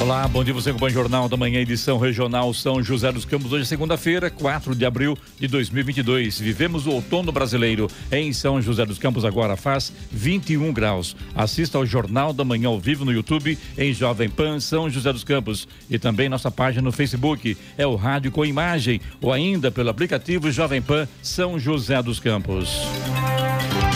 Olá, bom dia você com o Jornal da Manhã, edição regional São José dos Campos. Hoje é segunda-feira, 4 de abril de 2022. Vivemos o outono brasileiro em São José dos Campos, agora faz 21 graus. Assista ao Jornal da Manhã ao vivo no YouTube em Jovem Pan São José dos Campos e também nossa página no Facebook. É o rádio com imagem ou ainda pelo aplicativo Jovem Pan São José dos Campos.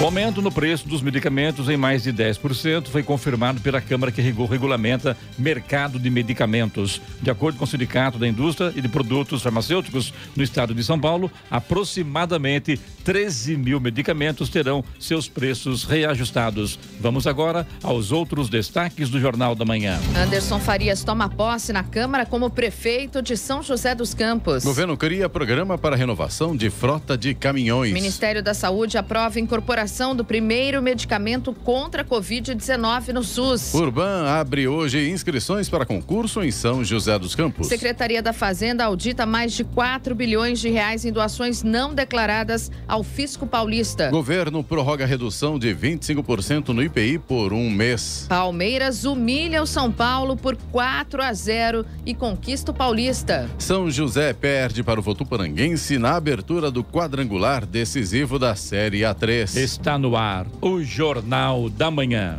O aumento no preço dos medicamentos em mais de 10% foi confirmado pela Câmara que regulamenta mercado de medicamentos. De acordo com o Sindicato da Indústria e de Produtos Farmacêuticos no estado de São Paulo, aproximadamente 13 mil medicamentos terão seus preços reajustados. Vamos agora aos outros destaques do Jornal da Manhã. Anderson Farias toma posse na Câmara como prefeito de São José dos Campos. Governo cria programa para renovação de frota de caminhões. Ministério da Saúde aprova incorporação do primeiro medicamento contra a Covid-19 no SUS. Urban abre hoje inscrições para concurso em São José dos Campos. Secretaria da Fazenda audita mais de 4 bilhões de reais em doações não declaradas ao Fisco Paulista. Governo prorroga redução de 25% no IPI por um mês. Palmeiras humilha o São Paulo por 4 a 0 e conquista o Paulista. São José perde para o Votuporanguense na abertura do quadrangular decisivo da Série A3. Está no ar o Jornal da Manhã.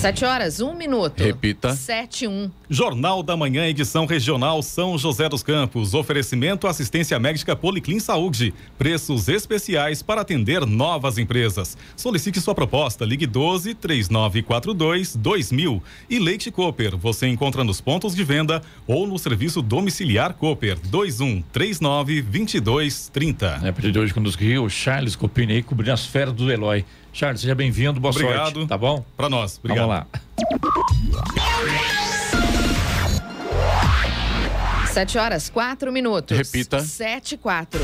Sete horas, um minuto. Repita. Sete, um. Jornal da Manhã, edição regional São José dos Campos. Oferecimento assistência médica Policlin Saúde. Preços especiais para atender novas empresas. Solicite sua proposta. Ligue 12 3942 2000. E Leite Cooper. Você encontra nos pontos de venda ou no serviço domiciliar Cooper 21 39 22 30. É, a partir de hoje, quando nos riu, o Charles Copini aí cobrindo as férias do Eloy. Charles, seja bem-vindo, boa Obrigado. sorte. Tá bom? Para nós. Obrigado. Vamos lá. Sete horas, quatro minutos. Repita. Sete, quatro.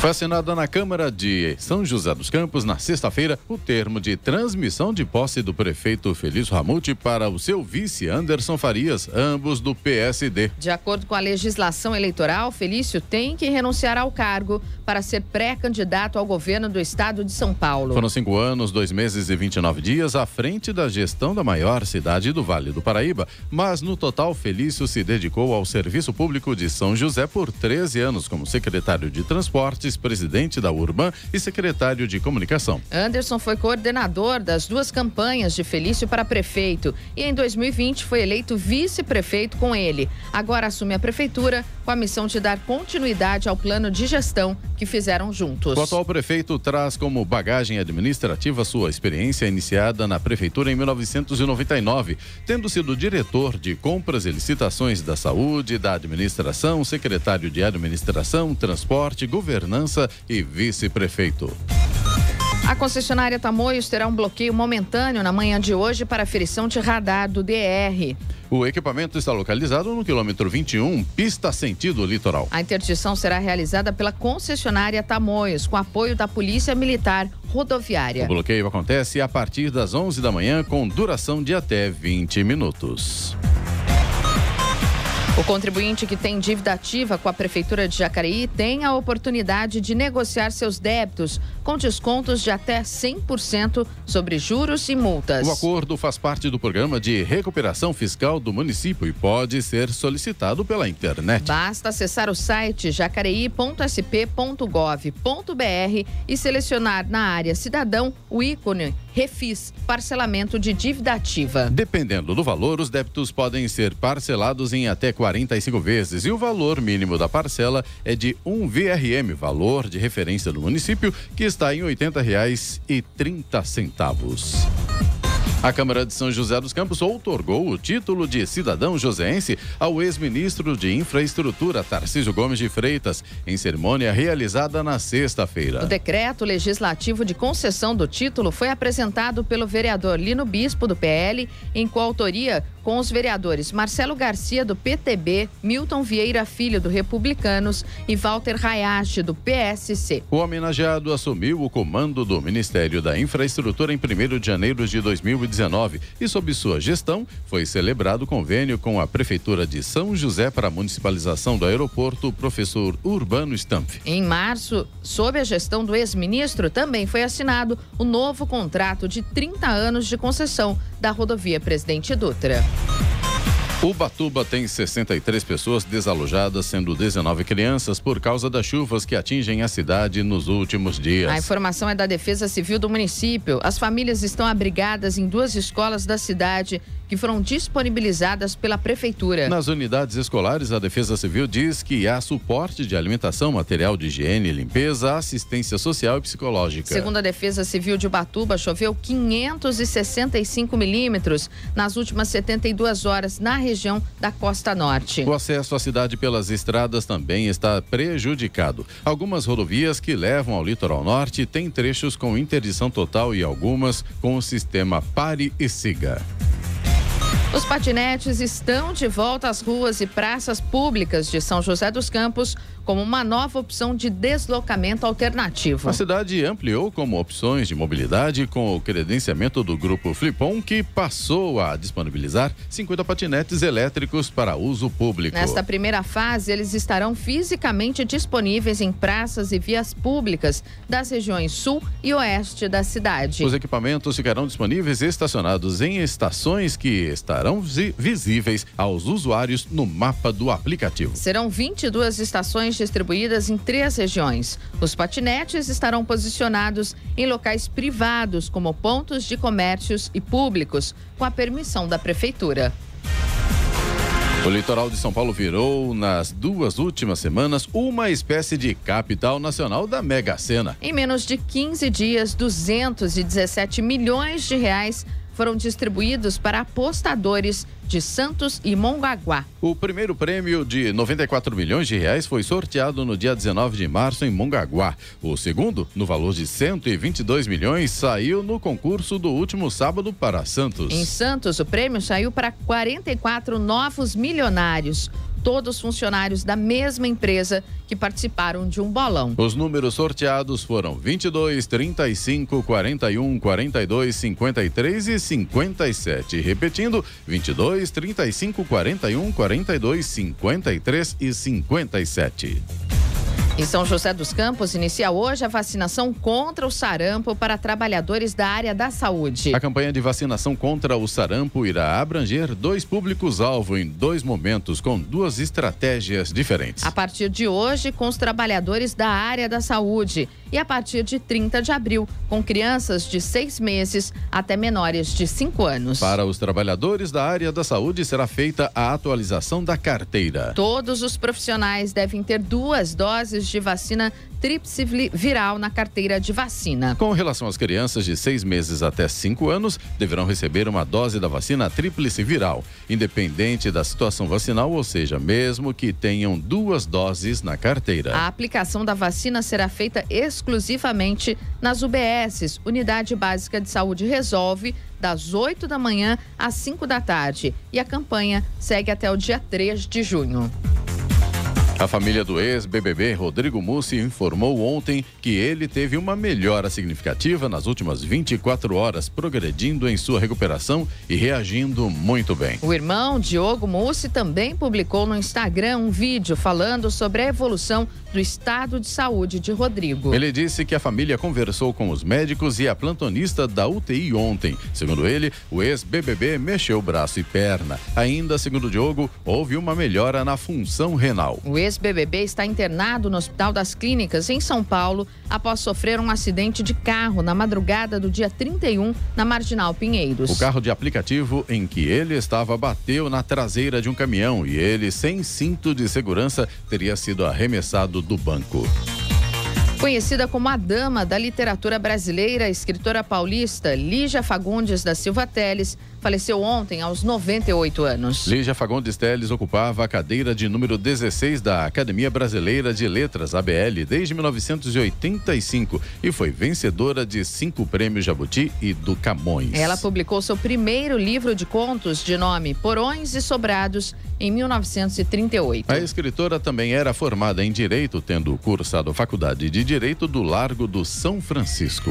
Foi assinada na Câmara de São José dos Campos, na sexta-feira, o termo de transmissão de posse do prefeito Felício Ramute para o seu vice Anderson Farias, ambos do PSD. De acordo com a legislação eleitoral, Felício tem que renunciar ao cargo para ser pré-candidato ao governo do estado de São Paulo. Foram cinco anos, dois meses e 29 dias à frente da gestão da maior cidade do Vale do Paraíba, mas no total, Felício se dedicou ao serviço público de São José por 13 anos como secretário de Transportes, presidente da Urban e secretário de Comunicação. Anderson foi coordenador das duas campanhas de Felício para prefeito e em 2020 foi eleito vice-prefeito com ele. Agora assume a prefeitura com a missão de dar continuidade ao plano de gestão que fizeram juntos. O atual prefeito traz como bagagem administrativa sua experiência iniciada na prefeitura em 1999, tendo sido diretor de compras e licitações da saúde, da administração, secretário de administração, transporte, governança e vice-prefeito. A concessionária Tamoios terá um bloqueio momentâneo na manhã de hoje para aferição de radar do DR. O equipamento está localizado no quilômetro 21, pista sentido litoral. A interdição será realizada pela concessionária Tamoios, com apoio da Polícia Militar Rodoviária. O bloqueio acontece a partir das 11 da manhã, com duração de até 20 minutos. O contribuinte que tem dívida ativa com a Prefeitura de Jacareí tem a oportunidade de negociar seus débitos com descontos de até 100% sobre juros e multas. O acordo faz parte do programa de recuperação fiscal do município e pode ser solicitado pela internet. Basta acessar o site jacareí.sp.gov.br e selecionar na área Cidadão o ícone Refis, parcelamento de dívida ativa. Dependendo do valor, os débitos podem ser parcelados em até 45 vezes e o valor mínimo da parcela é de 1 VRM, valor de referência do município, que está em R$ 80,30. A Câmara de São José dos Campos outorgou o título de cidadão joseense ao ex-ministro de Infraestrutura, Tarcísio Gomes de Freitas, em cerimônia realizada na sexta-feira. O decreto legislativo de concessão do título foi apresentado pelo vereador Lino Bispo, do PL, em coautoria com os vereadores Marcelo Garcia, do PTB, Milton Vieira Filho, do Republicanos e Walter Hayashi, do PSC. O homenageado assumiu o comando do Ministério da Infraestrutura em 1 de janeiro de 2019 2019 e, sob sua gestão, foi celebrado convênio com a Prefeitura de São José para a municipalização do aeroporto Professor Urbano Stampf. Em março, sob a gestão do ex-ministro, também foi assinado o novo contrato de 30 anos de concessão da rodovia Presidente Dutra. Ubatuba tem 63 pessoas desalojadas, sendo 19 crianças, por causa das chuvas que atingem a cidade nos últimos dias. A informação é da Defesa Civil do município. As famílias estão abrigadas em duas escolas da cidade que foram disponibilizadas pela Prefeitura. Nas unidades escolares, a Defesa Civil diz que há suporte de alimentação, material de higiene, limpeza, assistência social e psicológica. Segundo a Defesa Civil de Ubatuba, choveu 565 milímetros nas últimas 72 horas na região da Costa Norte. O acesso à cidade pelas estradas também está prejudicado. Algumas rodovias que levam ao litoral norte têm trechos com interdição total e algumas com o sistema pare e siga. Os patinetes estão de volta às ruas e praças públicas de São José dos Campos como uma nova opção de deslocamento alternativo. A cidade ampliou como opções de mobilidade com o credenciamento do grupo Flipon, que passou a disponibilizar 50 patinetes elétricos para uso público. Nesta primeira fase, eles estarão fisicamente disponíveis em praças e vias públicas das regiões sul e oeste da cidade. Os equipamentos ficarão disponíveis estacionados em estações que estarão visíveis aos usuários no mapa do aplicativo. Serão 22 estações distribuídas em três regiões. Os patinetes estarão posicionados em locais privados, como pontos de comércios e públicos, com a permissão da Prefeitura. O litoral de São Paulo virou, nas duas últimas semanas, uma espécie de capital nacional da Mega Sena. Em menos de 15 dias, 217 milhões de reais foram distribuídos para apostadores de Santos e Mongaguá. O primeiro prêmio de 94 milhões de reais foi sorteado no dia 19 de março em Mongaguá. O segundo, no valor de 122 milhões, saiu no concurso do último sábado para Santos. Em Santos, o prêmio saiu para 44 novos milionários todos funcionários da mesma empresa que participaram de um bolão. Os números sorteados foram 22, 35, 41, 42, 53 e 57. Repetindo, 22, 35, 41, 42, 53 e 57. Em São José dos Campos, inicia hoje a vacinação contra o sarampo para trabalhadores da área da saúde. A campanha de vacinação contra o sarampo irá abranger dois públicos-alvo em dois momentos, com duas estratégias diferentes. A partir de hoje, com os trabalhadores da área da saúde e a partir de 30 de abril, com crianças de seis meses até menores de cinco anos. Para os trabalhadores da área da saúde, será feita a atualização da carteira. Todos os profissionais devem ter duas doses de vacina tríplice viral na carteira de vacina. Com relação às crianças de seis meses até cinco anos, deverão receber uma dose da vacina tríplice viral, independente da situação vacinal, ou seja, mesmo que tenham duas doses na carteira. A aplicação da vacina será feita exclusivamente nas UBSs, Unidade Básica de Saúde Resolve, das 8 da manhã às 5 da tarde. E a campanha segue até o dia 3 de junho. A família do ex-BBB Rodrigo Mussi informou ontem que ele teve uma melhora significativa nas últimas 24 horas, progredindo em sua recuperação e reagindo muito bem. O irmão Diogo Mussi também publicou no Instagram um vídeo falando sobre a evolução do estado de saúde de Rodrigo. Ele disse que a família conversou com os médicos e a plantonista da UTI ontem. Segundo ele, o ex-BBB mexeu braço e perna. Ainda, segundo Diogo, houve uma melhora na função renal. O ex-BBB está internado no Hospital das Clínicas, em São Paulo, após sofrer um acidente de carro na madrugada do dia 31, na Marginal Pinheiros. O carro de aplicativo em que ele estava bateu na traseira de um caminhão e ele, sem cinto de segurança, teria sido arremessado do banco. Conhecida como a dama da literatura brasileira, a escritora paulista Lígia Fagundes da Silva Teles faleceu ontem aos 98 anos. Lígia Fagundes Teles ocupava a cadeira de número 16 da Academia Brasileira de Letras, ABL, desde 1985 e foi vencedora de cinco prêmios Jabuti e do Camões. Ela publicou seu primeiro livro de contos de nome Porões e Sobrados em 1938. A escritora também era formada em Direito, tendo cursado a Faculdade de Direito do Largo do São Francisco.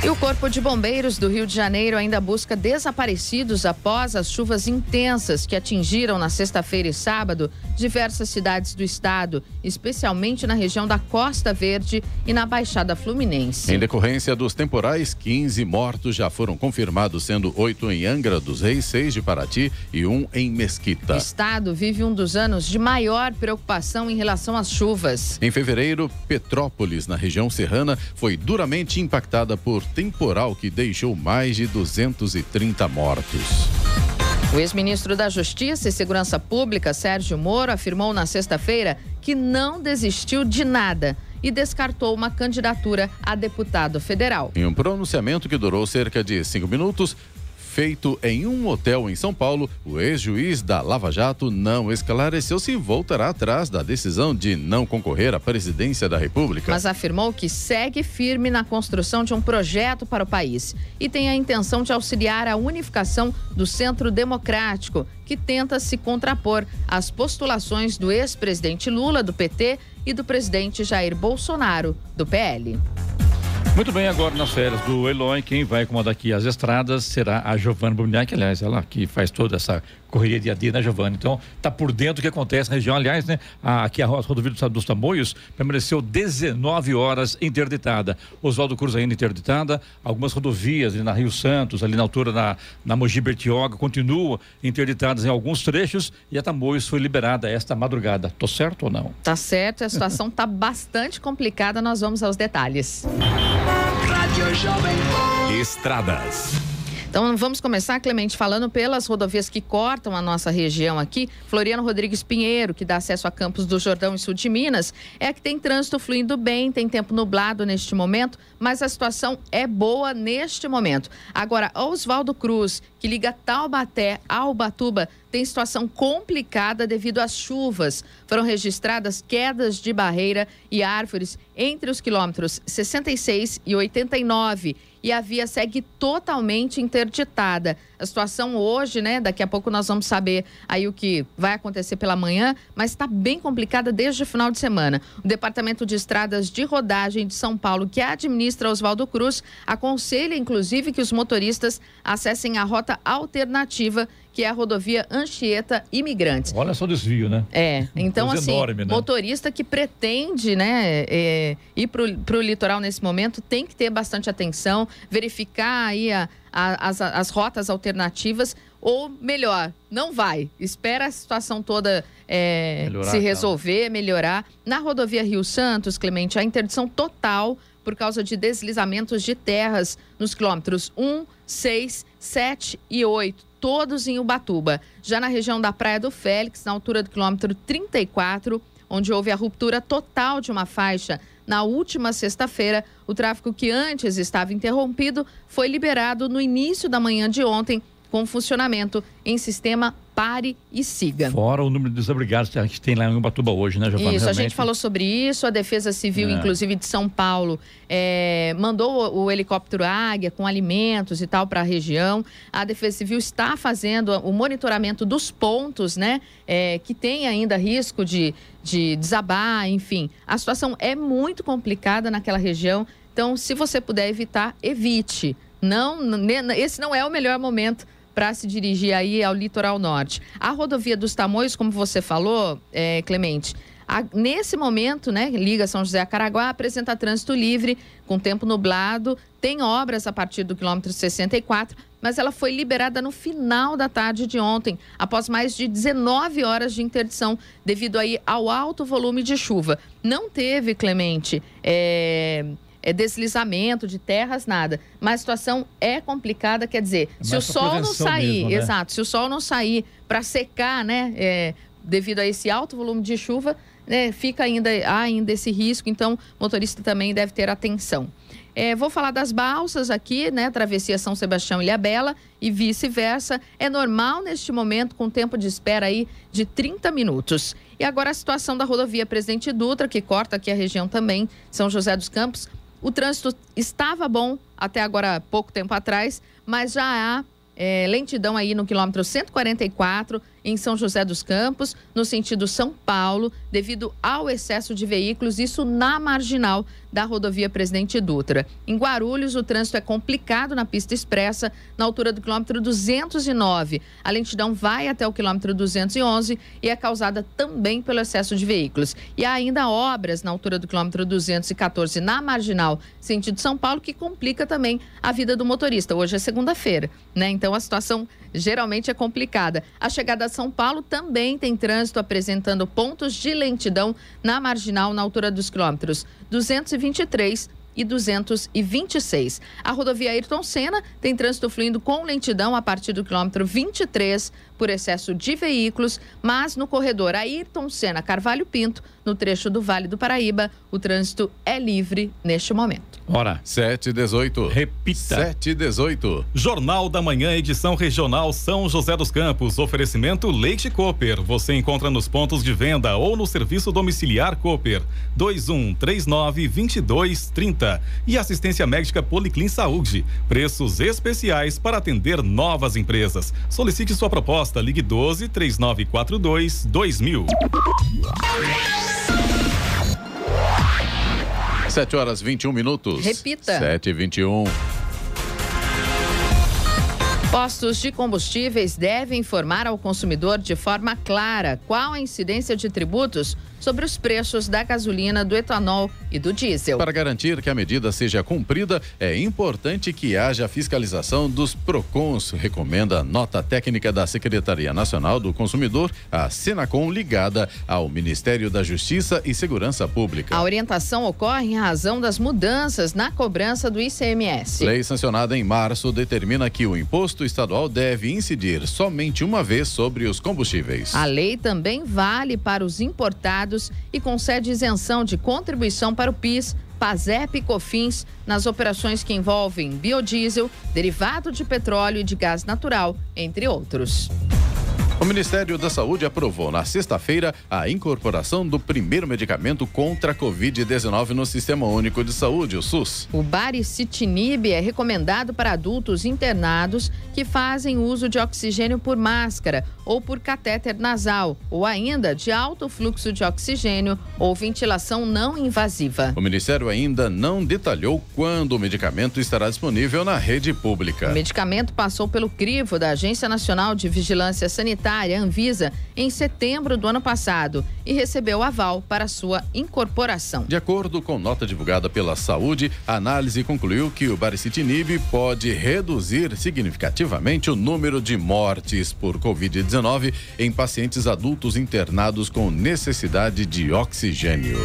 E o Corpo de Bombeiros do Rio de Janeiro ainda busca desaparecidos após as chuvas intensas que atingiram na sexta-feira e sábado diversas cidades do estado, especialmente na região da Costa Verde e na Baixada Fluminense. Em decorrência dos temporais, 15 mortos já foram confirmados, sendo oito em Angra dos Reis, seis de Paraty e um em Mesquita. O estado vive um dos anos de maior preocupação em relação às chuvas. Em fevereiro, Petrópolis, na região serrana, foi duramente impactada por temporal que deixou mais de 230 mortos. O ex-ministro da Justiça e Segurança Pública, Sérgio Moro, afirmou na sexta-feira que não desistiu de nada e descartou uma candidatura a deputado federal. Em um pronunciamento que durou cerca de cinco minutos, feito em um hotel em São Paulo, o ex-juiz da Lava Jato não esclareceu se voltará atrás da decisão de não concorrer à presidência da República. Mas afirmou que segue firme na construção de um projeto para o país e tem a intenção de auxiliar a unificação do Centro Democrático, que tenta se contrapor às postulações do ex-presidente Lula, do PT, e do presidente Jair Bolsonaro, do PL. Muito bem, agora nas férias do Eloy, quem vai comandar aqui as estradas será a Giovanna Bruniac, aliás, ela que faz toda essa correria de AD, né, Giovanna? Então, tá por dentro do que acontece na região. Aliás, né, a, aqui a rodovia dos Tamoios permaneceu 19 horas interditada. Oswaldo Cruz ainda interditada, algumas rodovias ali na Rio Santos, ali na altura na, na Mogi Bertioga, continuam interditadas em alguns trechos e a Tamoios foi liberada esta madrugada. Tô certo ou não? Tá certo, a situação tá bastante complicada, nós vamos aos detalhes. Estradas. Então vamos começar, Clemente, falando pelas rodovias que cortam a nossa região aqui. Floriano Rodrigues Pinheiro, que dá acesso a Campos do Jordão e Sul de Minas, é que tem trânsito fluindo bem, tem tempo nublado neste momento, mas a situação é boa neste momento. Agora, Oswaldo Cruz, que liga Taubaté a Ubatuba, tem situação complicada devido às chuvas. Foram registradas quedas de barreira e árvores entre os quilômetros 66 e 89 e a via segue totalmente interditada. A situação hoje, né? Daqui a pouco nós vamos saber aí o que vai acontecer pela manhã, mas está bem complicada desde o final de semana. O Departamento de Estradas de Rodagem de São Paulo, que administra Oswaldo Cruz, aconselha inclusive que os motoristas acessem a rota alternativa que é a rodovia Anchieta Imigrantes. Olha só o desvio, né? É, então assim, enorme, né? motorista que pretende né, é, ir para o litoral nesse momento tem que ter bastante atenção, verificar aí a, a, as, as rotas alternativas, ou melhor, não vai. Espera a situação toda é, melhorar, se resolver, então. melhorar. Na rodovia Rio Santos, Clemente, a interdição total por causa de deslizamentos de terras nos quilômetros 1, 6, 7 e 8 todos em Ubatuba. Já na região da Praia do Félix, na altura do quilômetro 34, onde houve a ruptura total de uma faixa na última sexta-feira, o tráfego que antes estava interrompido foi liberado no início da manhã de ontem, com funcionamento em sistema pare e siga. Fora o número de desabrigados que a gente tem lá em Ubatuba hoje, né, Giovana? Isso, Realmente... a gente falou sobre isso, a Defesa Civil, é. inclusive de São Paulo, é, mandou o, o, helicóptero Águia com alimentos e tal para a região. A Defesa Civil está fazendo o monitoramento dos pontos, né, é, que tem ainda risco de, de desabar, enfim. A situação é muito complicada naquela região, então se você puder evitar, evite. Não, esse não é o melhor momento para se dirigir aí ao litoral norte. A rodovia dos Tamoios, como você falou, é, Clemente, a, nesse momento, né, liga São José a Caraguá, apresenta trânsito livre, com tempo nublado, tem obras a partir do quilômetro 64, mas ela foi liberada no final da tarde de ontem, após mais de 19 horas de interdição, devido aí ao alto volume de chuva. Não teve, Clemente, é é, deslizamento de terras, nada. Mas a situação é complicada, quer dizer, é se o sol não sair, mesmo, né? exato, se o sol não sair para secar, né, é, devido a esse alto volume de chuva, né, fica ainda, há ainda esse risco, então o motorista também deve ter atenção. É, vou falar das balsas aqui, né? Travessia São Sebastião e Ilhabela e vice-versa. É normal neste momento, com tempo de espera aí de 30 minutos. E agora a situação da rodovia Presidente Dutra, que corta aqui a região também, São José dos Campos. O trânsito estava bom até agora pouco tempo atrás, mas já há é, lentidão aí no quilômetro 144 em São José dos Campos, no sentido São Paulo, devido ao excesso de veículos, isso na marginal da rodovia Presidente Dutra. Em Guarulhos, o trânsito é complicado na pista expressa, na altura do quilômetro 209. A lentidão vai até o quilômetro 211 e é causada também pelo excesso de veículos. E há ainda obras na altura do quilômetro 214 na marginal, sentido São Paulo, que complica também a vida do motorista. Hoje é segunda-feira, né? Então a situação geralmente é complicada. A chegada a São Paulo também tem trânsito apresentando pontos de lentidão na marginal na altura dos quilômetros 223 e 226. A rodovia Ayrton Senna tem trânsito fluindo com lentidão a partir do quilômetro 23 por excesso de veículos, mas no corredor Ayrton Senna Carvalho Pinto, no trecho do Vale do Paraíba, o trânsito é livre neste momento. Hora 7 18. Repita. 7 18. Jornal da Manhã, edição regional São José dos Campos. Oferecimento Leite Cooper. Você encontra nos pontos de venda ou no serviço domiciliar Cooper. 2139 2230. E assistência médica Policlin Saúde. Preços especiais para atender novas empresas. Solicite sua proposta. Ligue 12 3942 2000. 7 horas 21 minutos. Repita. 7 e 21. Postos de combustíveis devem informar ao consumidor de forma clara qual a incidência de tributos sobre os preços da gasolina, do etanol e do diesel. Para garantir que a medida seja cumprida, é importante que haja fiscalização dos PROCONs, recomenda a nota técnica da Secretaria Nacional do Consumidor, a Senacom, ligada ao Ministério da Justiça e Segurança Pública. A orientação ocorre em razão das mudanças na cobrança do ICMS. Lei sancionada em março determina que o imposto estadual deve incidir somente uma vez sobre os combustíveis. A lei também vale para os importados e concede isenção de contribuição para o PIS, PASEP e COFINS nas operações que envolvem biodiesel, derivado de petróleo e de gás natural, entre outros. O Ministério da Saúde aprovou na sexta-feira a incorporação do primeiro medicamento contra a Covid-19 no Sistema Único de Saúde, o SUS. O baricitinib é recomendado para adultos internados que fazem uso de oxigênio por máscara ou por catéter nasal, ou ainda de alto fluxo de oxigênio ou ventilação não invasiva. O Ministério ainda não detalhou quando o medicamento estará disponível na rede pública. O medicamento passou pelo crivo da Agência Nacional de Vigilância Sanitária Sanitária, Anvisa, em setembro do ano passado e recebeu aval para sua incorporação. De acordo com nota divulgada pela Saúde, a análise concluiu que o baricitinib pode reduzir significativamente o número de mortes por Covid-19 em pacientes adultos internados com necessidade de oxigênio.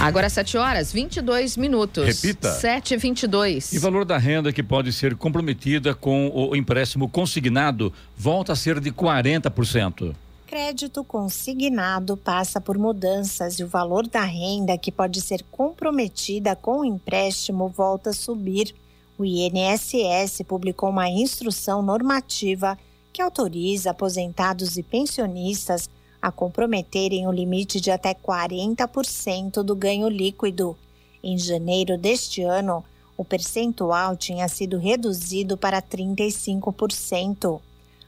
Agora 7 horas 22 minutos. Repita. 7 e 22. E valor da renda que pode ser comprometida com o empréstimo consignado volta a ser de 40%. Crédito consignado passa por mudanças e o valor da renda que pode ser comprometida com o empréstimo volta a subir. O INSS publicou uma instrução normativa que autoriza aposentados e pensionistas a comprometerem o limite de até 40% do ganho líquido. Em janeiro deste ano, o percentual tinha sido reduzido para 35%.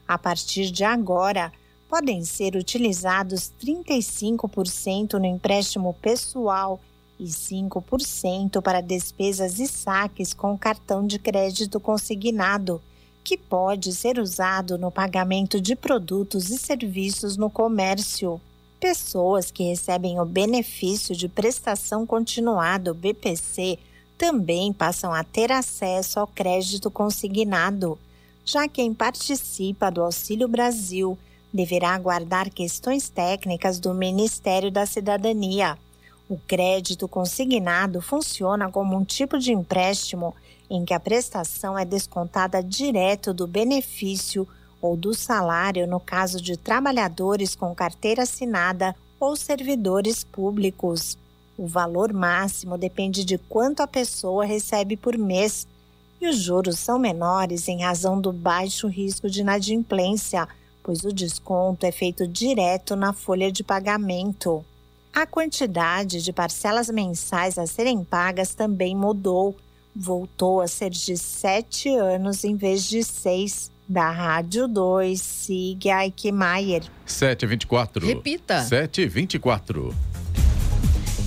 A partir de agora, podem ser utilizados 35% no empréstimo pessoal e 5% para despesas e saques com cartão de crédito consignado que pode ser usado no pagamento de produtos e serviços no comércio. Pessoas que recebem o benefício de prestação continuada, BPC, também passam a ter acesso ao crédito consignado. Já quem participa do Auxílio Brasil deverá aguardar questões técnicas do Ministério da Cidadania. O crédito consignado funciona como um tipo de empréstimo em que a prestação é descontada direto do benefício ou do salário no caso de trabalhadores com carteira assinada ou servidores públicos. O valor máximo depende de quanto a pessoa recebe por mês e os juros são menores em razão do baixo risco de inadimplência, pois o desconto é feito direto na folha de pagamento. A quantidade de parcelas mensais a serem pagas também mudou voltou a ser de sete anos em vez de seis. Da Rádio 2, siga Eichmeier. 724. Repita. 724.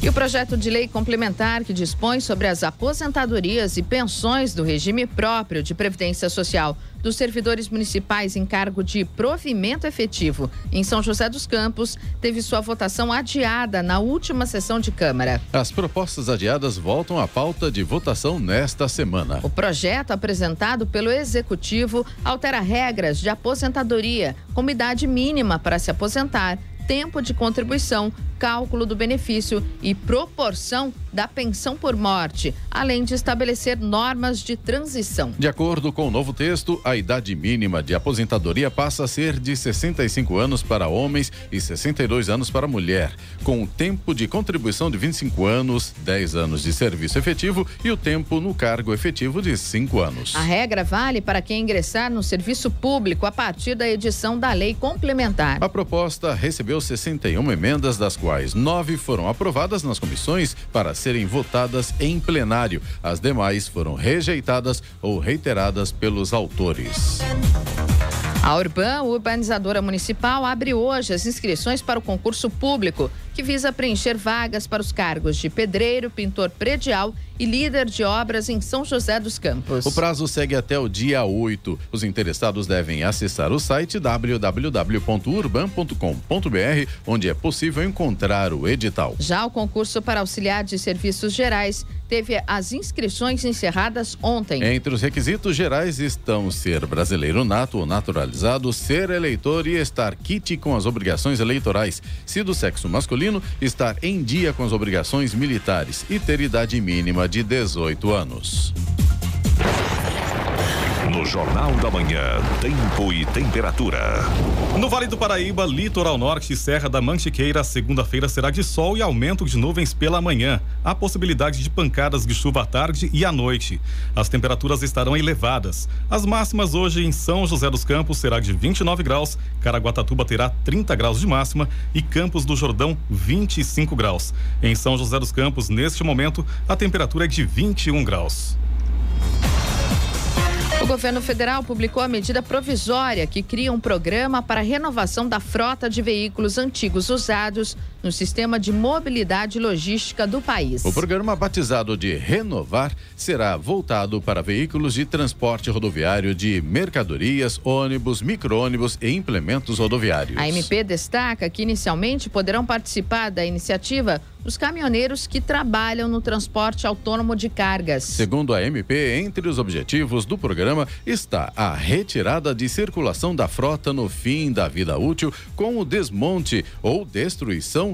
E o projeto de lei complementar que dispõe sobre as aposentadorias e pensões do regime próprio de previdência social dos servidores municipais em cargo de provimento efetivo em São José dos Campos teve sua votação adiada na última sessão de Câmara. As propostas adiadas voltam à pauta de votação nesta semana. O projeto apresentado pelo Executivo altera regras de aposentadoria, como idade mínima para se aposentar, tempo de contribuição, cálculo do benefício e proporção da pensão por morte, além de estabelecer normas de transição. De acordo com o novo texto, a idade mínima de aposentadoria passa a ser de 65 anos para homens e 62 anos para mulher, com o tempo de contribuição de 25 anos, 10 anos de serviço efetivo e o tempo no cargo efetivo de 5 anos. A regra vale para quem ingressar no serviço público a partir da edição da lei complementar. A proposta recebeu 61 emendas, das quais nove foram aprovadas nas comissões para serem votadas em plenário. As demais foram rejeitadas ou reiteradas pelos autores. A Urban, urbanizadora municipal, abre hoje as inscrições para o concurso público, que visa preencher vagas para os cargos de pedreiro, pintor predial e líder de obras em São José dos Campos. O prazo segue até o dia 8. Os interessados devem acessar o site www.urban.com.br, onde é possível encontrar o edital. Já o concurso para auxiliar de serviços gerais teve as inscrições encerradas ontem. Entre os requisitos gerais estão ser brasileiro nato ou naturalizado, ser eleitor e estar quite com as obrigações eleitorais. Se do sexo masculino, estar em dia com as obrigações militares e ter idade mínima de 18 anos. No Jornal da Manhã, tempo e temperatura. No Vale do Paraíba, Litoral Norte e Serra da Mantiqueira, segunda-feira será de sol e aumento de nuvens pela manhã. Há possibilidade de pancadas de chuva à tarde e à noite. As temperaturas estarão elevadas. As máximas hoje em São José dos Campos será de 29 graus, Caraguatatuba terá 30 graus de máxima e Campos do Jordão 25 graus. Em São José dos Campos, neste momento, a temperatura é de 21 graus. O governo federal publicou a medida provisória que cria um programa para a renovação da frota de veículos antigos usados no sistema de mobilidade logística do país. O programa batizado de Renovar será voltado para veículos de transporte rodoviário de mercadorias, ônibus, micro-ônibus e implementos rodoviários. A MP destaca que inicialmente poderão participar da iniciativa os caminhoneiros que trabalham no transporte autônomo de cargas. Segundo a MP, entre os objetivos do programa está a retirada de circulação da frota no fim da vida útil com o desmonte ou destruição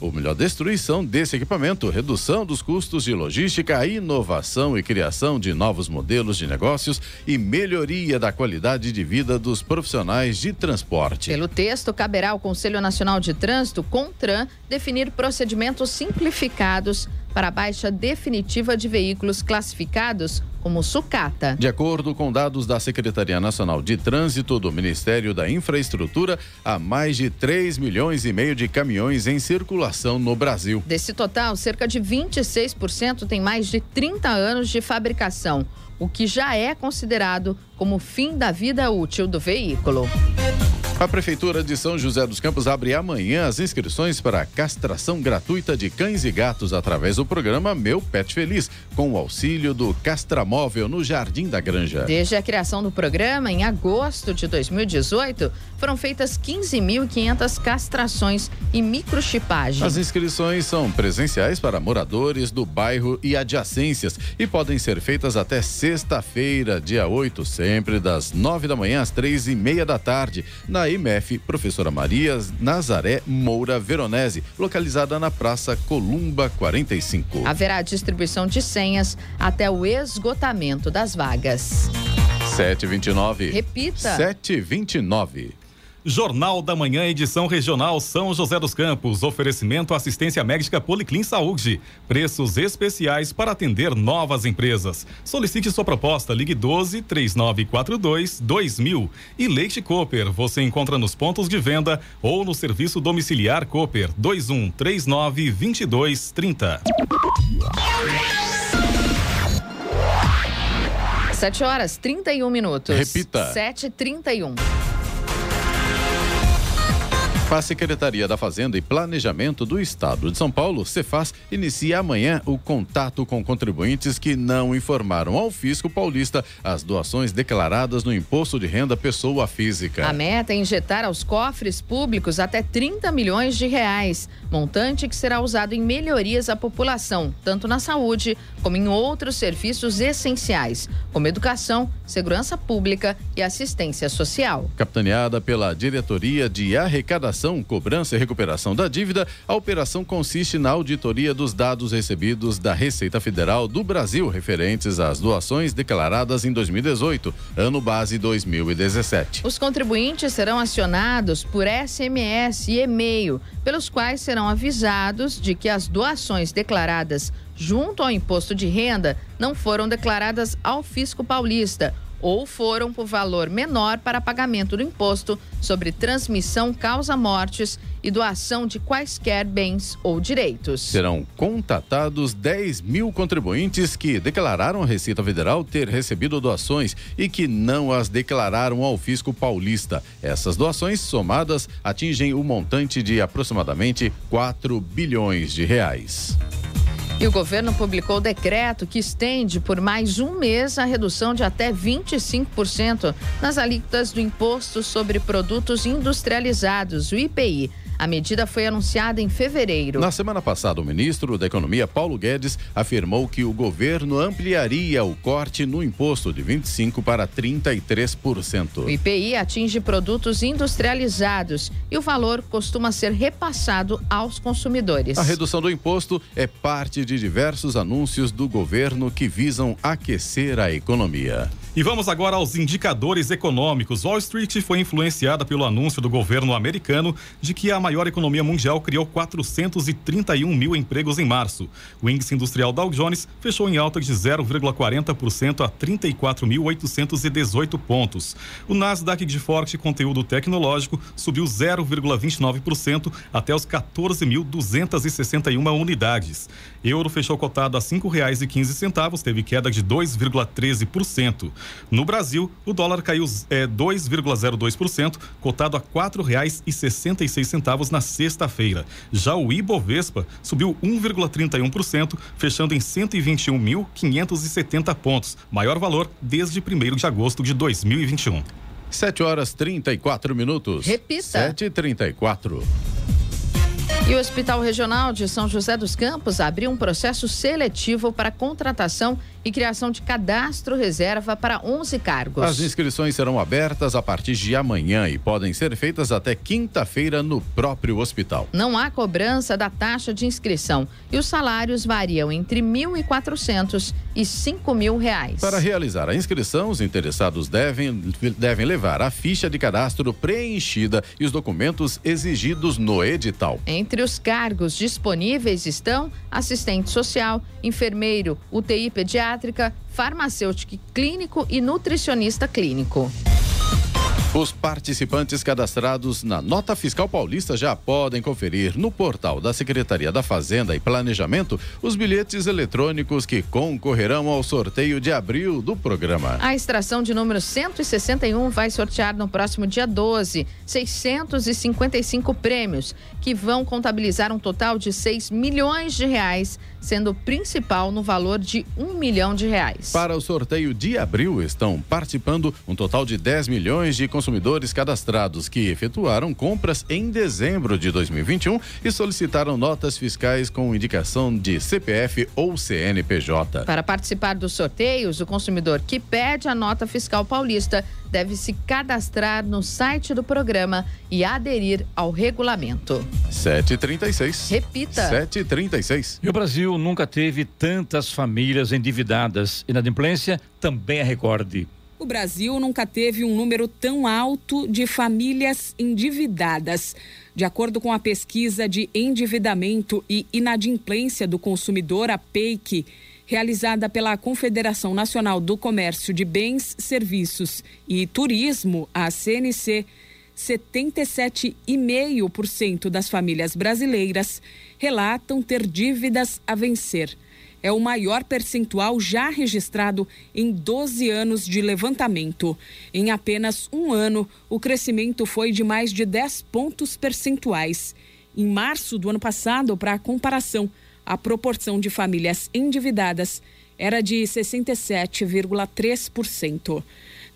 ou melhor, destruição desse equipamento, redução dos custos de logística, inovação e criação de novos modelos de negócios e melhoria da qualidade de vida dos profissionais de transporte. Pelo texto, caberá ao Conselho Nacional de Trânsito, CONTRAN, definir procedimentos simplificados para a baixa definitiva de veículos classificados como sucata. De acordo com dados da Secretaria Nacional de Trânsito do Ministério da Infraestrutura, há mais de 3 milhões e meio de caminhões em circulação no Brasil. Desse total, cerca de 26% tem mais de 30 anos de fabricação, o que já é considerado como fim da vida útil do veículo. A Prefeitura de São José dos Campos abre amanhã as inscrições para a castração gratuita de cães e gatos através do programa Meu Pet Feliz, com o auxílio do Castramóvel no Jardim da Granja. Desde a criação do programa, em agosto de 2018, foram feitas 15.500 castrações e microchipagem. As inscrições são presenciais para moradores do bairro e adjacências e podem ser feitas até sexta-feira, dia 8, sempre das 9 da manhã às três e meia da tarde, na IMF Professora Maria Nazaré Moura Veronese, localizada na Praça Columba 45. Haverá distribuição de senhas até o esgotamento das vagas. 729. Repita. 729. Jornal da Manhã, edição regional São José dos Campos. Oferecimento assistência médica Policlin Saúde. Preços especiais para atender novas empresas. Solicite sua proposta. Ligue 12 3942 2000. E Leite Cooper. Você encontra nos pontos de venda ou no serviço domiciliar Cooper 21 39 22 30. 7 horas 31 minutos. Repita. 7h31. A Secretaria da Fazenda e Planejamento do Estado de São Paulo, Cefaz, inicia amanhã o contato com contribuintes que não informaram ao fisco paulista as doações declaradas no imposto de renda pessoa física. A meta é injetar aos cofres públicos até 30 milhões de reais, montante que será usado em melhorias à população, tanto na saúde como em outros serviços essenciais, como educação, segurança pública e assistência social. Capitaneada pela Diretoria de Arrecadação cobrança e recuperação da dívida, a operação consiste na auditoria dos dados recebidos da Receita Federal do Brasil referentes às doações declaradas em 2018, ano base 2017. Os contribuintes serão acionados por SMS e e-mail, pelos quais serão avisados de que as doações declaradas junto ao imposto de renda não foram declaradas ao fisco paulista ou foram por valor menor para pagamento do imposto sobre transmissão causa-mortes e doação de quaisquer bens ou direitos. Serão contatados 10 mil contribuintes que declararam à Receita Federal ter recebido doações e que não as declararam ao fisco paulista. Essas doações somadas atingem o montante de aproximadamente 4 bilhões de reais. E o governo publicou decreto que estende por mais um mês a redução de até 25% nas alíquotas do Imposto sobre Produtos Industrializados, o IPI. A medida foi anunciada em fevereiro. Na semana passada, o ministro da Economia, Paulo Guedes, afirmou que o governo ampliaria o corte no imposto de 25% para 33%. O IPI atinge produtos industrializados e o valor costuma ser repassado aos consumidores. A redução do imposto é parte de diversos anúncios do governo que visam aquecer a economia. E vamos agora aos indicadores econômicos. Wall Street foi influenciada pelo anúncio do governo americano de que a maior economia mundial criou 431 mil empregos em março. O índice industrial Dow Jones fechou em alta de 0,40% a 34.818 pontos. O Nasdaq de forte conteúdo tecnológico subiu 0,29% até os 14.261 unidades. Euro fechou cotado a R$ 5,15, teve queda de 2,13%. No Brasil, o dólar caiu é, 2,02%, cotado a R$ 4,66 na sexta-feira. Já o Ibovespa subiu 1,31%, fechando em 121.570 pontos, maior valor desde 1 de agosto de 2021. 7 horas 34 minutos. Repita. 7h34. E o Hospital Regional de São José dos Campos abriu um processo seletivo para contratação e criação de cadastro reserva para 11 cargos. As inscrições serão abertas a partir de amanhã e podem ser feitas até quinta-feira no próprio hospital. Não há cobrança da taxa de inscrição e os salários variam entre R$ 1.400 e 5 mil reais. Para realizar a inscrição, os interessados devem, devem levar a ficha de cadastro preenchida e os documentos exigidos no edital. Entre os cargos disponíveis estão assistente social, enfermeiro, UTI pediátrica, farmacêutico clínico e nutricionista clínico. Os participantes cadastrados na Nota Fiscal Paulista já podem conferir no portal da Secretaria da Fazenda e Planejamento os bilhetes eletrônicos que concorrerão ao sorteio de abril do programa. A extração de número 161 vai sortear no próximo dia 12 655 prêmios, que vão contabilizar um total de 6 milhões de reais, sendo o principal no valor de 1 milhão de reais. Para o sorteio de abril estão participando um total de 10 milhões de consumidores cadastrados que efetuaram compras em dezembro de 2021 e solicitaram notas fiscais com indicação de CPF ou CNPJ. Para participar dos sorteios, o consumidor que pede a nota fiscal paulista deve se cadastrar no site do programa e aderir ao regulamento. 736. Repita. 736. E o Brasil nunca teve tantas famílias endividadas. Inadimplência também é recorde. O Brasil nunca teve um número tão alto de famílias endividadas. De acordo com a pesquisa de endividamento e inadimplência do consumidor, a PEIC, realizada pela Confederação Nacional do Comércio de Bens, Serviços e Turismo, a CNC, 77,5% das famílias brasileiras relatam ter dívidas a vencer. é o maior percentual já registrado em 12 anos de levantamento. Em apenas um ano, o crescimento foi de mais de 10 pontos percentuais. Em março do ano passado, para comparação, a proporção de famílias endividadas era de 67,3%.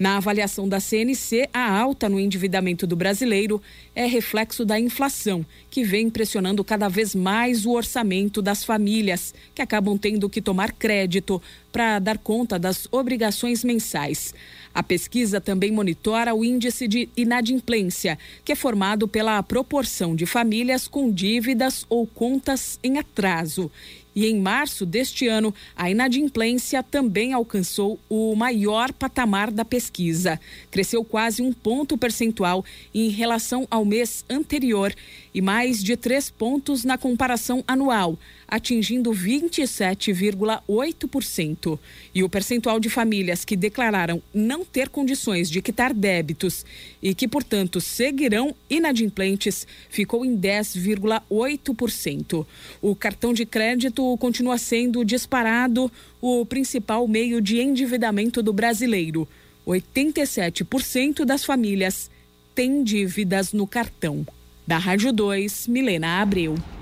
Na avaliação da CNC, a alta no endividamento do brasileiro é reflexo da inflação, que vem pressionando cada vez mais o orçamento das famílias, que acabam tendo que tomar crédito para dar conta das obrigações mensais. A pesquisa também monitora o índice de inadimplência, que é formado pela proporção de famílias com dívidas ou contas em atraso. E em março deste ano, a inadimplência também alcançou o maior patamar da pesquisa. Cresceu quase um ponto percentual em relação ao mês anterior e mais de três pontos na comparação anual, atingindo 27,8%. E o percentual de famílias que declararam não ter condições de quitar débitos e que, portanto, seguirão inadimplentes ficou em 10,8%. O cartão de crédito continua sendo disparado o principal meio de endividamento do brasileiro. 87% das famílias têm dívidas no cartão. Da Rádio 2, Milena Abreu.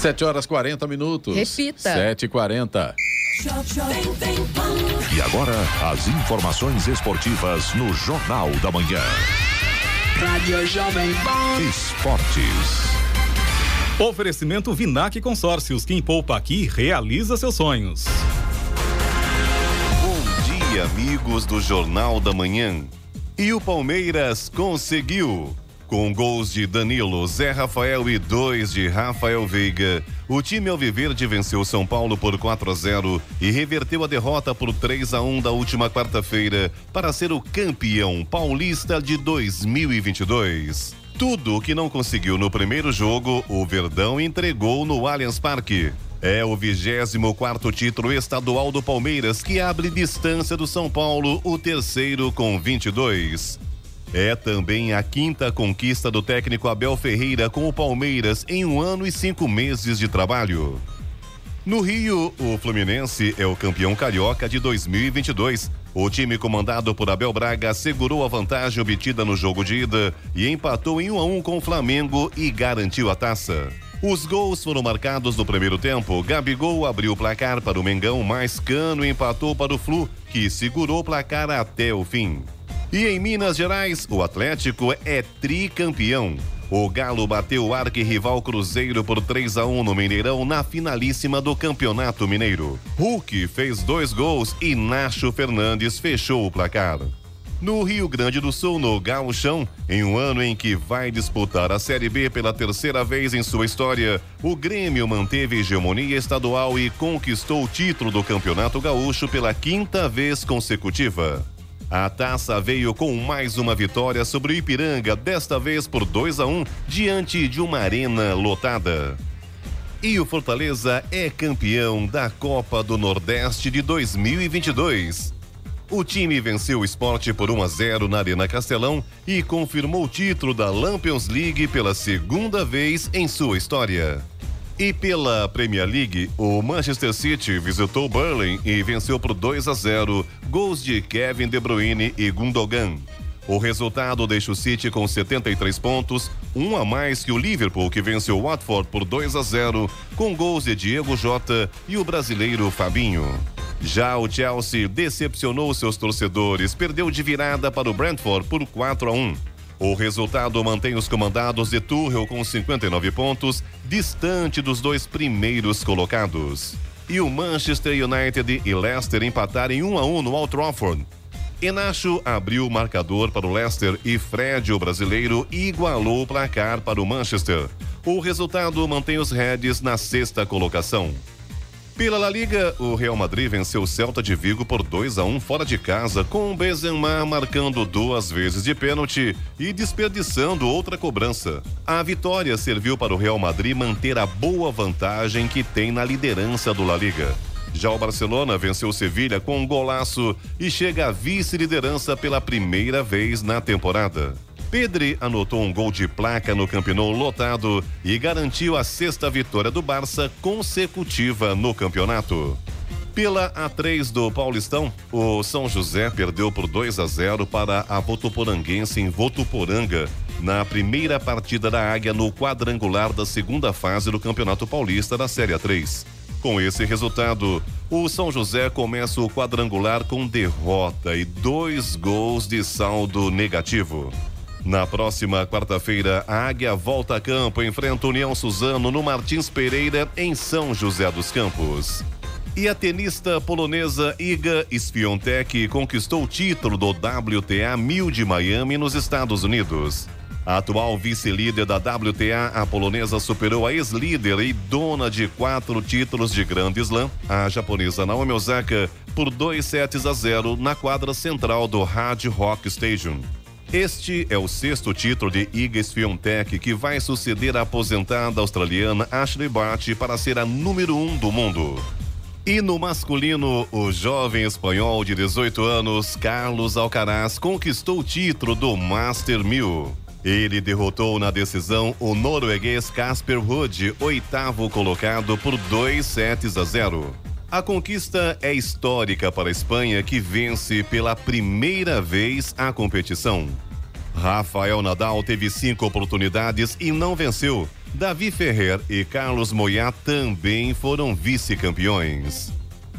7 horas 40 minutos. Repita. 7 e 40 E agora, as informações esportivas no Jornal da Manhã. Rádio Jovem Pan. Esportes. Oferecimento Vinac Consórcios. Quem poupa aqui realiza seus sonhos. Bom dia, amigos do Jornal da Manhã. E o Palmeiras conseguiu. Com gols de Danilo, Zé Rafael e dois de Rafael Veiga, o time Alviverde venceu São Paulo por 4 a 0 e reverteu a derrota por 3 a 1 da última quarta-feira para ser o campeão paulista de 2022. Tudo o que não conseguiu no primeiro jogo, o Verdão entregou no Allianz Parque. É o 24 título estadual do Palmeiras que abre distância do São Paulo, o terceiro com 22. É também a quinta conquista do técnico Abel Ferreira com o Palmeiras em um ano e cinco meses de trabalho. No Rio, o Fluminense é o campeão carioca de 2022. O time comandado por Abel Braga segurou a vantagem obtida no jogo de ida e empatou em 1 a 1 com o Flamengo e garantiu a taça. Os gols foram marcados no primeiro tempo. Gabigol abriu o placar para o Mengão, mas Cano empatou para o Flu, que segurou o placar até o fim. E em Minas Gerais, o Atlético é tricampeão. O Galo bateu o arquirrival Cruzeiro por 3 a 1 no Mineirão na finalíssima do Campeonato Mineiro. Hulk fez dois gols e Nacho Fernandes fechou o placar. No Rio Grande do Sul, no Gauchão, em um ano em que vai disputar a Série B pela terceira vez em sua história, o Grêmio manteve hegemonia estadual e conquistou o título do Campeonato Gaúcho pela quinta vez consecutiva. A taça veio com mais uma vitória sobre o Ipiranga, desta vez por 2 a 1 diante de uma arena lotada. E o Fortaleza é campeão da Copa do Nordeste de 2022. O time venceu o esporte por 1 a 0 na Arena Castelão e confirmou o título da Lampions League pela segunda vez em sua história. E pela Premier League, o Manchester City visitou Burnley e venceu por 2 a 0, gols de Kevin De Bruyne e Gundogan. O resultado deixa o City com 73 pontos, um a mais que o Liverpool, que venceu o Watford por 2 a 0, com gols de Diego Jota e o brasileiro Fabinho. Já o Chelsea decepcionou seus torcedores, perdeu de virada para o Brentford por 4 a 1. O resultado mantém os comandados de Tuchel com 59 pontos, distante dos dois primeiros colocados. E o Manchester United e Leicester empataram em 1 a 1 no Old Trafford. Enacho abriu o marcador para o Leicester e Fred, o brasileiro, igualou o placar para o Manchester. O resultado mantém os Reds na sexta colocação. Pela La Liga, o Real Madrid venceu o Celta de Vigo por 2 a 1 fora de casa, com o Benzema marcando duas vezes de pênalti e desperdiçando outra cobrança. A vitória serviu para o Real Madrid manter a boa vantagem que tem na liderança do La Liga. Já o Barcelona venceu o Sevilha com um golaço e chega à vice-liderança pela primeira vez na temporada. Pedri anotou um gol de placa no Campeonato lotado e garantiu a sexta vitória do Barça consecutiva no campeonato. Pela A3 do Paulistão, o São José perdeu por 2 a 0 para a Votuporanguense em Votuporanga, na primeira partida da Águia no quadrangular da segunda fase do Campeonato Paulista da Série A3. Com esse resultado, o São José começa o quadrangular com derrota e dois gols de saldo negativo. Na próxima quarta-feira, a Águia volta a campo enfrenta União Suzano no Martins Pereira, em São José dos Campos. E a tenista polonesa Iga Swiatek conquistou o título do WTA 1000 de Miami nos Estados Unidos. A atual vice-líder da WTA, a polonesa superou a ex-líder e dona de quatro títulos de Grand Slam, a japonesa Naomi Osaka, por 2 sets a 0 na quadra central do Hard Rock Stadium. Este é o sexto título de Iga Swiatek que vai suceder a aposentada australiana Ashley Barty para ser a número um do mundo. E no masculino, o jovem espanhol de 18 anos, Carlos Alcaraz, conquistou o título do Master 1000. Ele derrotou na decisão o norueguês Casper Ruud, oitavo colocado, por 2 sets a 0. A conquista é histórica para a Espanha, que vence pela primeira vez a competição. Rafael Nadal teve cinco oportunidades e não venceu. Davi Ferrer e Carlos Moyá também foram vice-campeões.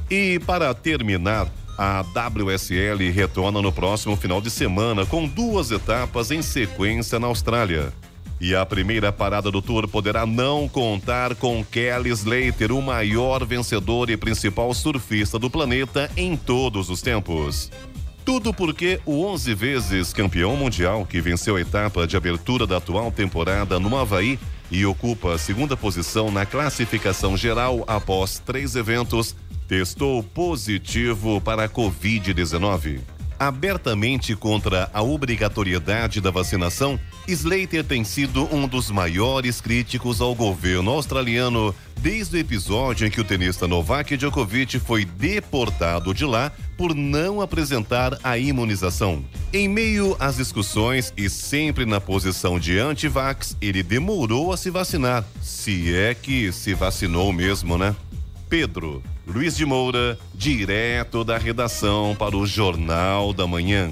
E para terminar, a WSL retorna no próximo final de semana com duas etapas em sequência na Austrália. E a primeira parada do Tour poderá não contar com Kelly Slater, o maior vencedor e principal surfista do planeta em todos os tempos. Tudo porque o 11 vezes campeão mundial, que venceu a etapa de abertura da atual temporada no Havaí e ocupa a segunda posição na classificação geral após três eventos, testou positivo para a Covid-19 abertamente contra a obrigatoriedade da vacinação, Slater tem sido um dos maiores críticos ao governo australiano desde o episódio em que o tenista Novak Djokovic foi deportado de lá por não apresentar a imunização. Em meio às discussões e sempre na posição de anti-vax, ele demorou a se vacinar, se é que se vacinou mesmo, né? Pedro Luiz de Moura, direto da redação para o Jornal da Manhã.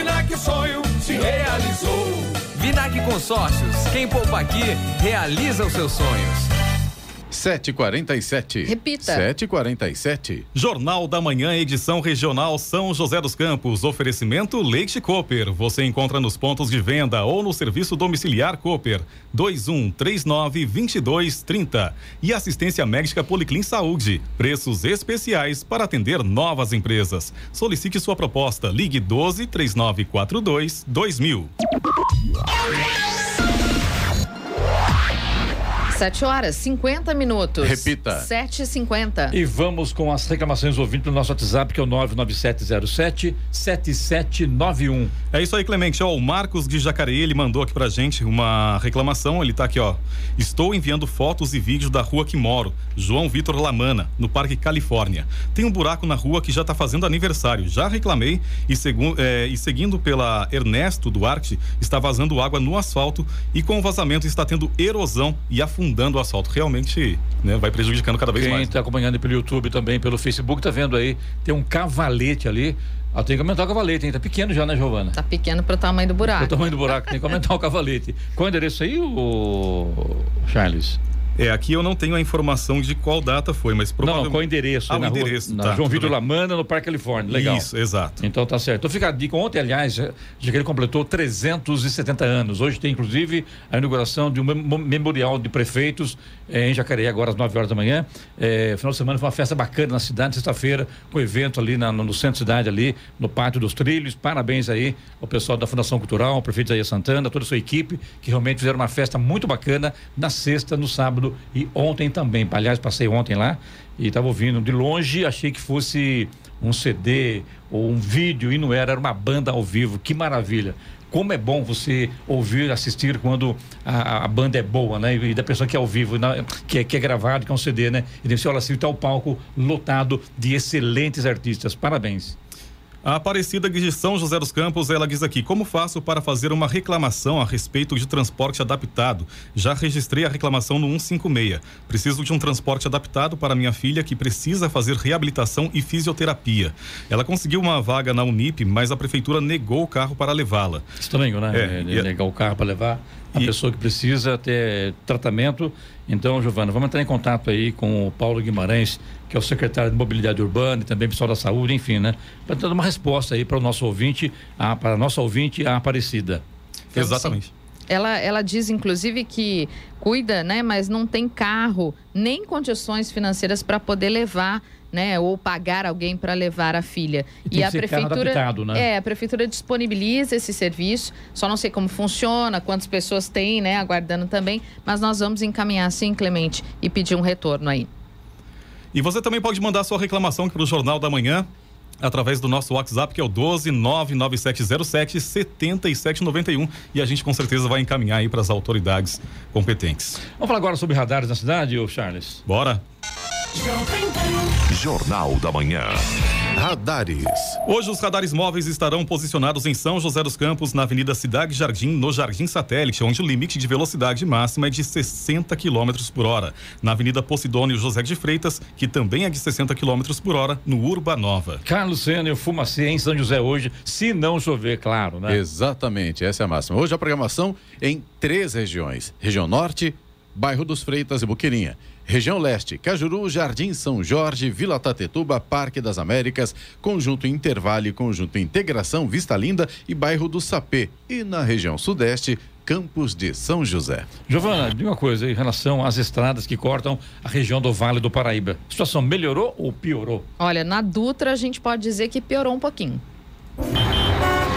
Vinac sonho se realizou. Vinac Consórcios. Quem poupa aqui realiza os seus sonhos. 747. Repita. 747. Jornal da Manhã, edição regional São José dos Campos. Oferecimento Leite Cooper. Você encontra nos pontos de venda ou no serviço domiciliar Cooper. 2139 2230. E assistência médica Policlin Saúde. Preços especiais para atender novas empresas. Solicite sua proposta. Ligue 12 3942 2000. 7 horas 50 minutos. Repita. 7 e 50 E vamos com as reclamações ouvindo no nosso WhatsApp, que é o 99707 7791. É isso aí, Clemente. Ó, o Marcos de Jacareí, ele mandou aqui pra gente uma reclamação. Ele tá aqui, ó. Estou enviando fotos e vídeos da rua que moro, João Vitor Lamana, no Parque Califórnia. Tem um buraco na rua que já tá fazendo aniversário. Já reclamei e, segu, é, e seguindo pela Ernesto Duarte, está vazando água no asfalto e com o vazamento está tendo erosão e afundando o asfalto. Realmente né, vai prejudicando cada vez Quem mais. está acompanhando pelo YouTube também, pelo Facebook, tá vendo aí, tem um cavalete ali. Ah, tem que aumentar o cavalete, hein? Tá pequeno já, né, Giovana? Tá pequeno pro tamanho do O buraco. tamanho do buraco, tem que aumentar o cavalete. Qual é o endereço aí, o Charles? É, aqui eu não tenho a informação de qual data foi, mas provavelmente... Não, qual endereço? Ah, é o rua- endereço, na tá, João Vitor. Lamana, no Parque Califórnia. Legal. Isso, exato. Então tá certo. Então fica a dica. Ontem, aliás, já já que ele completou 370 anos. Hoje tem, inclusive, a inauguração de um mem- memorial de prefeitos eh, em Jacareí, agora às 9 horas da manhã. Eh, final de semana foi uma festa bacana na cidade, sexta-feira, com evento ali na- no, no centro da cidade, ali, no Pátio dos Trilhos. Parabéns aí ao pessoal da Fundação Cultural, ao prefeito Jair Santana, toda a sua equipe, que realmente fizeram uma festa muito bacana na sexta, no sábado e ontem também. Aliás, passei ontem lá e estava ouvindo de longe, achei que fosse um CD ou um vídeo e não era, era uma banda ao vivo. Que maravilha! Como é bom você ouvir, assistir quando a, a banda é boa, né? E da pessoa que é ao vivo, na- que é, que é gravado, que é um CD, né? E você olha assim, tá o palco lotado de excelentes artistas. Parabéns. A Aparecida de São José dos Campos, ela diz aqui: Como faço para fazer uma reclamação a respeito de transporte adaptado? Já registrei a reclamação no 156. Preciso de um transporte adaptado para minha filha que precisa fazer reabilitação e fisioterapia. Ela conseguiu uma vaga na Unip, mas a prefeitura negou o carro para levá-la. Estranho, né? É, É, Negar o carro para levar a pessoa que precisa ter tratamento. Então, Giovana, vamos entrar em contato aí com o Paulo Guimarães, que é o secretário de Mobilidade Urbana e também pessoal da saúde, enfim, né? Para dar uma resposta aí para o nosso ouvinte, a, para a nossa ouvinte, a Aparecida. Exatamente. Ela, ela diz, inclusive, que cuida, né? Mas não tem carro, nem condições financeiras para poder levar, né? Ou pagar alguém para levar a filha. E que ser carro adaptado, né? É, a prefeitura disponibiliza esse serviço. Só não sei como funciona, quantas pessoas tem, né? Aguardando também. Mas nós vamos encaminhar, sim, Clemente, e pedir um retorno aí. E você também pode mandar sua reclamação para o Jornal da Manhã através do nosso WhatsApp, que é o 12 99707 7791. E a gente com certeza vai encaminhar aí para as autoridades competentes. Vamos falar agora sobre radares na cidade, ô Charles? Bora. Jornal da Manhã. Radares. Hoje os radares móveis estarão posicionados em São José dos Campos, na Avenida Cidade Jardim, no Jardim Satélite, onde o limite de velocidade máxima é de 60 km por hora. Na Avenida Posidônio José de Freitas, que também é de 60 km por hora, no Urba Nova. Carlos Sênior, Fumacê em São José hoje, se não chover, claro, né? Exatamente, essa é a máxima. Hoje a programação em três regiões: região norte, bairro dos Freitas e Buqueirinha. Região Leste, Cajuru, Jardim São Jorge, Vila Tatetuba, Parque das Américas, Conjunto Intervale, Conjunto Integração, Vista Linda e bairro do Sapê. E na região Sudeste, Campos de São José. Giovana, diga uma coisa em relação às estradas que cortam a região do Vale do Paraíba. A situação melhorou ou piorou? Olha, na Dutra a gente pode dizer que piorou um pouquinho.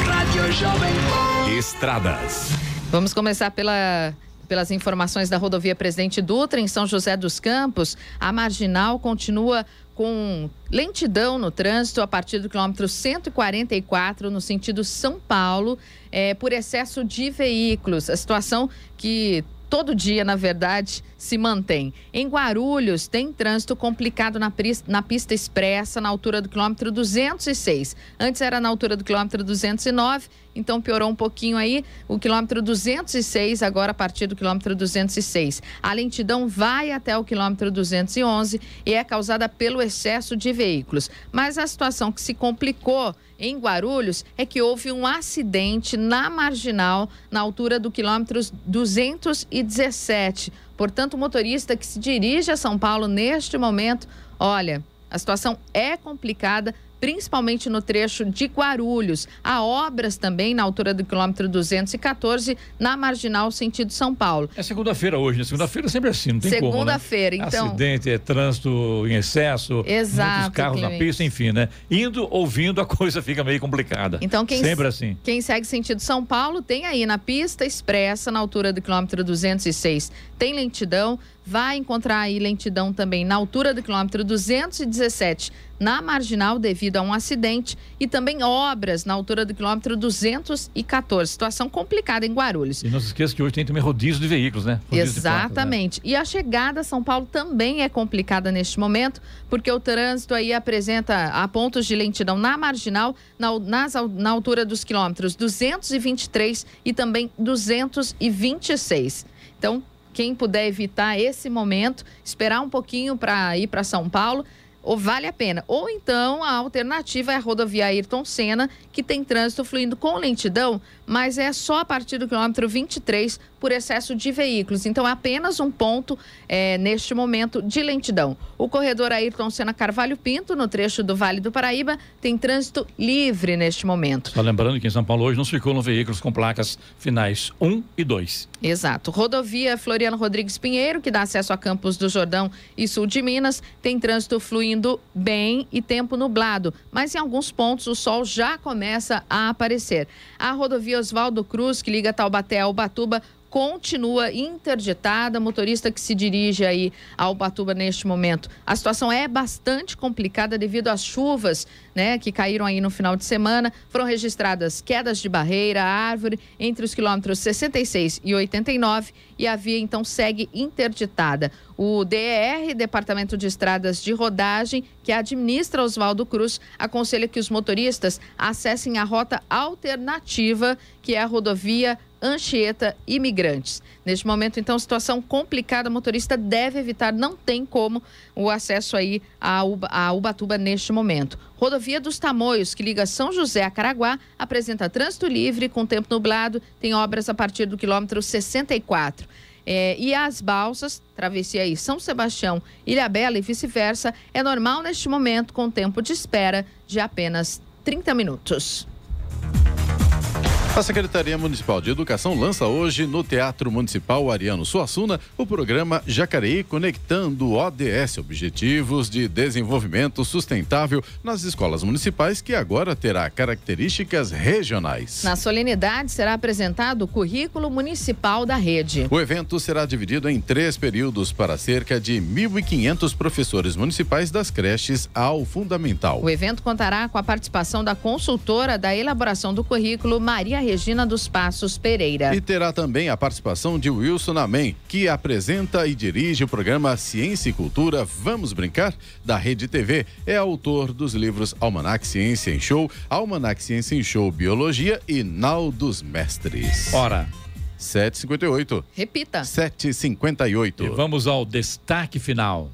Rádio Jovem Pan. Estradas. Vamos começar pela, pelas informações da rodovia Presidente Dutra, em São José dos Campos. A marginal continua com lentidão no trânsito a partir do quilômetro 144, no sentido São Paulo, eh, por excesso de veículos. A situação que todo dia, na verdade, se mantém. Em Guarulhos, tem trânsito complicado na, na pista expressa, na altura do quilômetro 206. Antes era na altura do quilômetro 209, então piorou um pouquinho aí. O quilômetro 206, agora a partir do quilômetro 206. A lentidão vai até o quilômetro 211 e é causada pelo excesso de veículos. Mas a situação que se complicou em Guarulhos é que houve um acidente na marginal, na altura do quilômetro 217. Portanto, o motorista que se dirige a São Paulo neste momento, olha, a situação é complicada, principalmente no trecho de Guarulhos. Há obras também na altura do quilômetro 214, na marginal sentido São Paulo. É segunda-feira hoje, né? Segunda-feira é sempre assim, não tem como. né? Segunda-feira, então. Acidente, é trânsito em excesso, Exato, muitos carros na Clemente. pista, enfim, né? Indo, ouvindo, a coisa fica meio complicada. Então, quem, Sempre assim. quem segue sentido São Paulo tem aí na pista expressa, na altura do quilômetro 206, tem lentidão. Vai encontrar aí lentidão também na altura do quilômetro 217, na marginal, devido a um acidente. E também obras na altura do quilômetro 214. Situação complicada em Guarulhos. E não se esqueça que hoje tem também rodízio de veículos, né? Rodízio né? Exatamente. E a chegada a São Paulo também é complicada neste momento, porque o trânsito aí apresenta a pontos de lentidão na marginal, na, nas na altura dos quilômetros 223 e também 226. Então, quem puder evitar esse momento, esperar um pouquinho para ir para São Paulo, ou vale a pena. Ou então a alternativa é a rodovia Ayrton Senna, que tem trânsito fluindo com lentidão mas é só a partir do quilômetro 23 por excesso de veículos. Então, é apenas um ponto é, neste momento de lentidão. O corredor Ayrton Senna Carvalho Pinto, no trecho do Vale do Paraíba, tem trânsito livre neste momento. Só lembrando que em São Paulo hoje não circulam veículos com placas finais 1 e 2. Exato. Rodovia Floriano Rodrigues Pinheiro, que dá acesso a Campos do Jordão e sul de Minas, tem trânsito fluindo bem e tempo nublado, mas em alguns pontos o sol já começa a aparecer. A rodovia Oswaldo Cruz, que liga Taubaté a Ubatuba, continua interditada. Motorista que se dirige aí ao Batuba neste momento. A situação é bastante complicada devido às chuvas, né, que caíram aí no final de semana. Foram registradas quedas de barreira, árvore entre os quilômetros 66 e 89 e a via então segue interditada. O DER, Departamento de Estradas de Rodagem, que administra Oswaldo Cruz, aconselha que os motoristas acessem a rota alternativa, que é a rodovia Anchieta Imigrantes. Neste momento, então, situação complicada, o motorista deve evitar, não tem como o acesso aí a, Uba, a Ubatuba neste momento. Rodovia dos Tamoios, que liga São José a Caraguá, apresenta trânsito livre com tempo nublado, tem obras a partir do quilômetro 64. É, e as balsas, travessia aí São Sebastião, Ilha Bela e vice-versa, é normal neste momento com tempo de espera de apenas 30 minutos. A Secretaria Municipal de Educação lança hoje no Teatro Municipal Ariano Suassuna o programa Jacareí Conectando ODS, Objetivos de Desenvolvimento Sustentável nas escolas municipais, que agora terá características regionais. Na solenidade será apresentado o currículo municipal da rede. O evento será dividido em três períodos para cerca de 1.500 professores municipais das creches ao fundamental. O evento contará com a participação da consultora da elaboração do currículo, Maria Regina dos Passos Pereira. E terá também a participação de Wilson Amém, que apresenta e dirige o programa Ciência e Cultura Vamos Brincar, da Rede TV. É autor dos livros Almanac Ciência em Show, Almanac Ciência em Show Biologia e Nau dos Mestres. Ora. 758. Repita. 758. E vamos ao destaque final.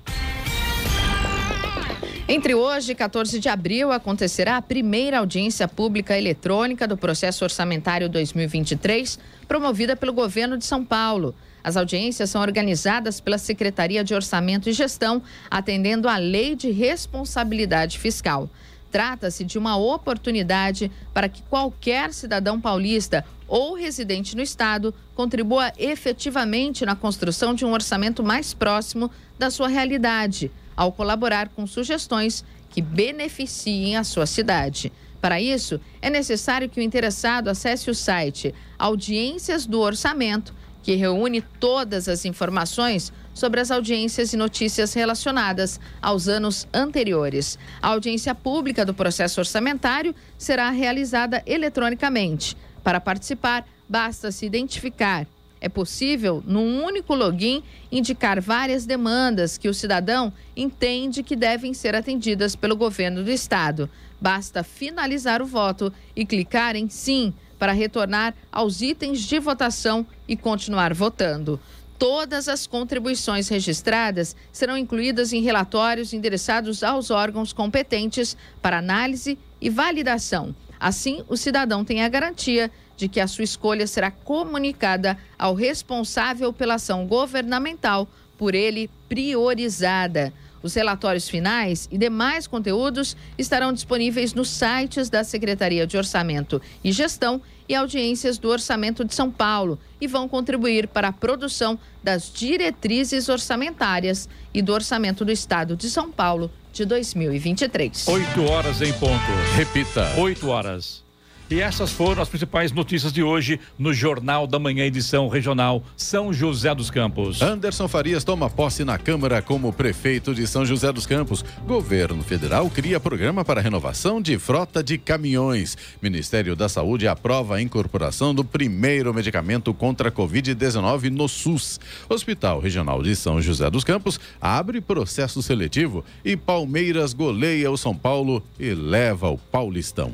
Entre hoje e 14 de abril acontecerá a primeira audiência pública eletrônica do processo orçamentário 2023, promovida pelo governo de São Paulo. As audiências são organizadas pela Secretaria de Orçamento e Gestão, atendendo à Lei de Responsabilidade Fiscal. Trata-se de uma oportunidade para que qualquer cidadão paulista ou residente no estado contribua efetivamente na construção de um orçamento mais próximo da sua realidade ao colaborar com sugestões que beneficiem a sua cidade. Para isso, é necessário que o interessado acesse o site Audiências do Orçamento, que reúne todas as informações sobre as audiências e notícias relacionadas aos anos anteriores. A audiência pública do processo orçamentário será realizada eletronicamente. Para participar, basta se identificar é possível, num único login, indicar várias demandas que o cidadão entende que devem ser atendidas pelo governo do estado. Basta finalizar o voto e clicar em Sim para retornar aos itens de votação e continuar votando. Todas as contribuições registradas serão incluídas em relatórios endereçados aos órgãos competentes para análise e validação. Assim, o cidadão tem a garantia de que a sua escolha será comunicada ao responsável pela ação governamental, por ele priorizada. Os relatórios finais e demais conteúdos estarão disponíveis nos sites da Secretaria de Orçamento e Gestão e audiências do Orçamento de São Paulo e vão contribuir para a produção das diretrizes orçamentárias e do Orçamento do Estado de São Paulo de 2023. Oito horas em ponto. Repita. Oito horas. E essas foram as principais notícias de hoje no Jornal da Manhã, edição regional São José dos Campos. Anderson Farias toma posse na Câmara como prefeito de São José dos Campos. Governo federal cria programa para renovação de frota de caminhões. Ministério da Saúde aprova a incorporação do primeiro medicamento contra a Covid-19 no SUS. Hospital Regional de São José dos Campos abre processo seletivo e Palmeiras goleia o São Paulo e leva o Paulistão.